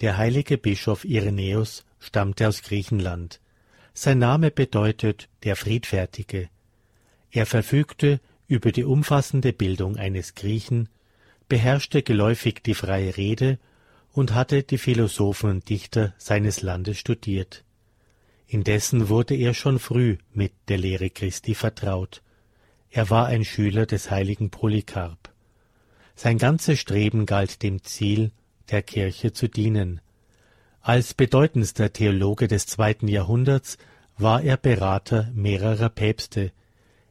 Der heilige Bischof Irenäus stammte aus Griechenland. Sein Name bedeutet der Friedfertige. Er verfügte über die umfassende Bildung eines Griechen, beherrschte geläufig die freie Rede und hatte die Philosophen und Dichter seines Landes studiert. Indessen wurde er schon früh mit der Lehre Christi vertraut. Er war ein Schüler des heiligen Polycarp. Sein ganzes Streben galt dem Ziel, der Kirche zu dienen. Als bedeutendster Theologe des zweiten Jahrhunderts war er Berater mehrerer Päpste.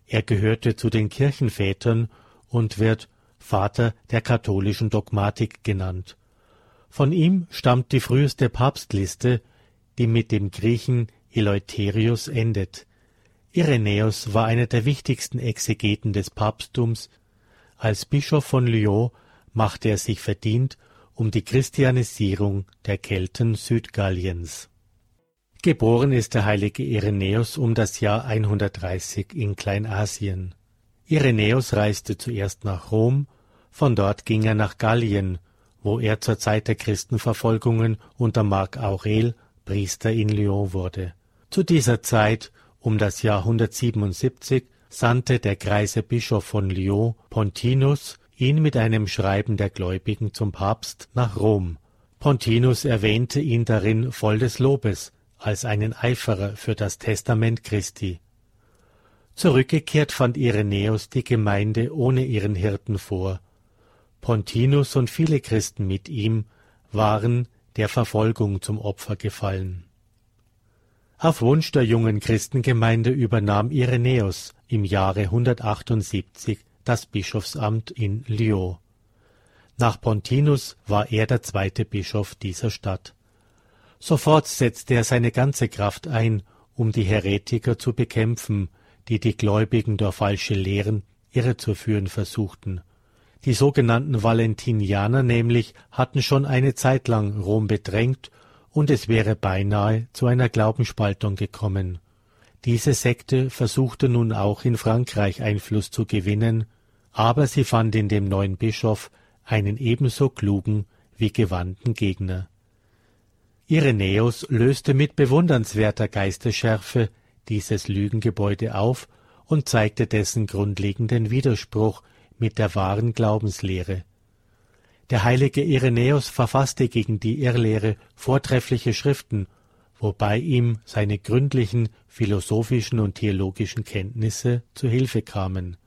Er gehörte zu den Kirchenvätern und wird Vater der katholischen Dogmatik genannt. Von ihm stammt die früheste Papstliste, die mit dem Griechen Eleutherius endet. Irenäus war einer der wichtigsten Exegeten des Papsttums. Als Bischof von Lyon machte er sich verdient um die Christianisierung der Kelten Südgalliens. Geboren ist der heilige Irenäus um das Jahr 130 in Kleinasien. Irenäus reiste zuerst nach Rom, von dort ging er nach Gallien, wo er zur Zeit der Christenverfolgungen unter Marc Aurel Priester in Lyon wurde. Zu dieser Zeit, um das Jahr 177, sandte der greise Bischof von Lyon, Pontinus, ihn mit einem Schreiben der Gläubigen zum Papst nach Rom. Pontinus erwähnte ihn darin voll des Lobes als einen Eiferer für das Testament Christi. Zurückgekehrt fand Irenäus die Gemeinde ohne ihren Hirten vor. Pontinus und viele Christen mit ihm waren der Verfolgung zum Opfer gefallen. Auf Wunsch der jungen Christengemeinde übernahm Irenäus im Jahre 178 das Bischofsamt in Lyon. Nach Pontinus war er der zweite Bischof dieser Stadt. Sofort setzte er seine ganze Kraft ein, um die Heretiker zu bekämpfen, die die Gläubigen durch falsche Lehren irrezuführen versuchten. Die sogenannten Valentinianer nämlich hatten schon eine Zeit lang Rom bedrängt, und es wäre beinahe zu einer Glaubensspaltung gekommen. Diese Sekte versuchte nun auch in Frankreich Einfluss zu gewinnen, aber sie fand in dem neuen Bischof einen ebenso klugen wie gewandten Gegner. Irenäus löste mit bewundernswerter Geistesschärfe dieses Lügengebäude auf und zeigte dessen grundlegenden Widerspruch mit der wahren Glaubenslehre. Der heilige Irenäus verfasste gegen die Irrlehre vortreffliche Schriften, wobei ihm seine gründlichen philosophischen und theologischen Kenntnisse zu Hilfe kamen.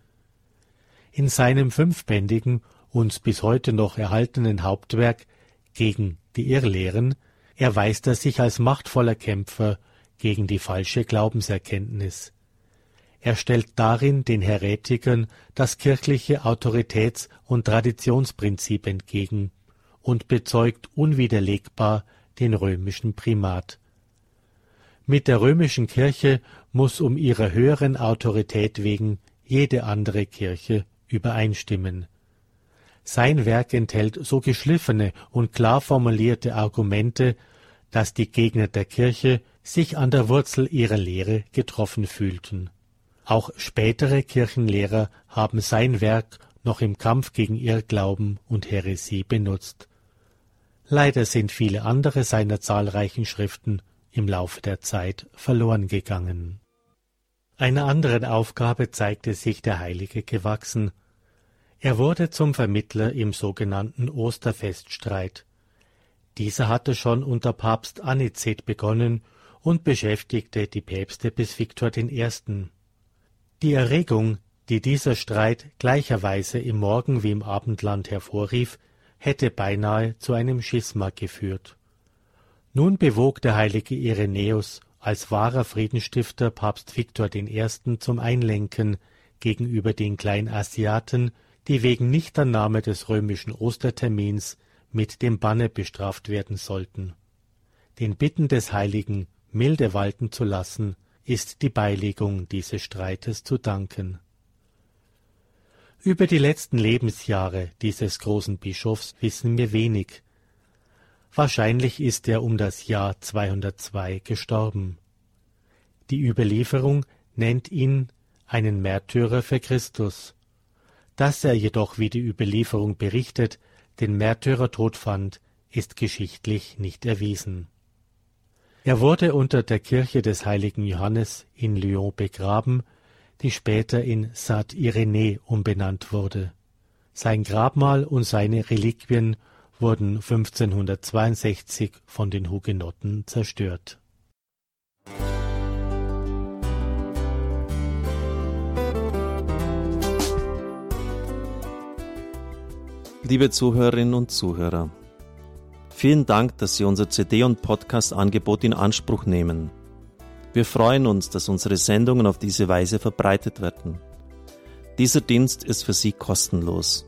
In seinem fünfbändigen, uns bis heute noch erhaltenen Hauptwerk gegen die Irrlehren erweist er sich als machtvoller Kämpfer gegen die falsche Glaubenserkenntnis. Er stellt darin den Häretikern das kirchliche Autoritäts- und Traditionsprinzip entgegen und bezeugt unwiderlegbar den römischen Primat. Mit der römischen Kirche muss um ihrer höheren Autorität wegen jede andere Kirche übereinstimmen. Sein Werk enthält so geschliffene und klar formulierte Argumente, dass die Gegner der Kirche sich an der Wurzel ihrer Lehre getroffen fühlten. Auch spätere Kirchenlehrer haben sein Werk noch im Kampf gegen Irrglauben und Häresie benutzt. Leider sind viele andere seiner zahlreichen Schriften im Laufe der Zeit verloren gegangen. Einer anderen Aufgabe zeigte sich der Heilige gewachsen. Er wurde zum Vermittler im sogenannten Osterfeststreit. Dieser hatte schon unter Papst Anicet begonnen und beschäftigte die Päpste bis Viktor I. Die Erregung, die dieser Streit gleicherweise im Morgen- wie im Abendland hervorrief, hätte beinahe zu einem Schisma geführt. Nun bewog der heilige Irenäus als wahrer Friedensstifter Papst Viktor I. zum Einlenken gegenüber den Kleinasiaten, die wegen Nichtannahme des römischen Ostertermins mit dem Banne bestraft werden sollten. Den Bitten des Heiligen milde walten zu lassen, ist die Beilegung dieses Streites zu danken. Über die letzten Lebensjahre dieses großen Bischofs wissen wir wenig, Wahrscheinlich ist er um das Jahr 202 gestorben. Die Überlieferung nennt ihn einen Märtyrer für Christus. Dass er jedoch, wie die Überlieferung berichtet, den Märtyrertod fand, ist geschichtlich nicht erwiesen. Er wurde unter der Kirche des heiligen Johannes in Lyon begraben, die später in Saint-Irénée umbenannt wurde. Sein Grabmal und seine Reliquien wurden 1562 von den Hugenotten zerstört. Liebe Zuhörerinnen und Zuhörer, vielen Dank, dass Sie unser CD- und Podcast-Angebot in Anspruch nehmen. Wir freuen uns, dass unsere Sendungen auf diese Weise verbreitet werden. Dieser Dienst ist für Sie kostenlos.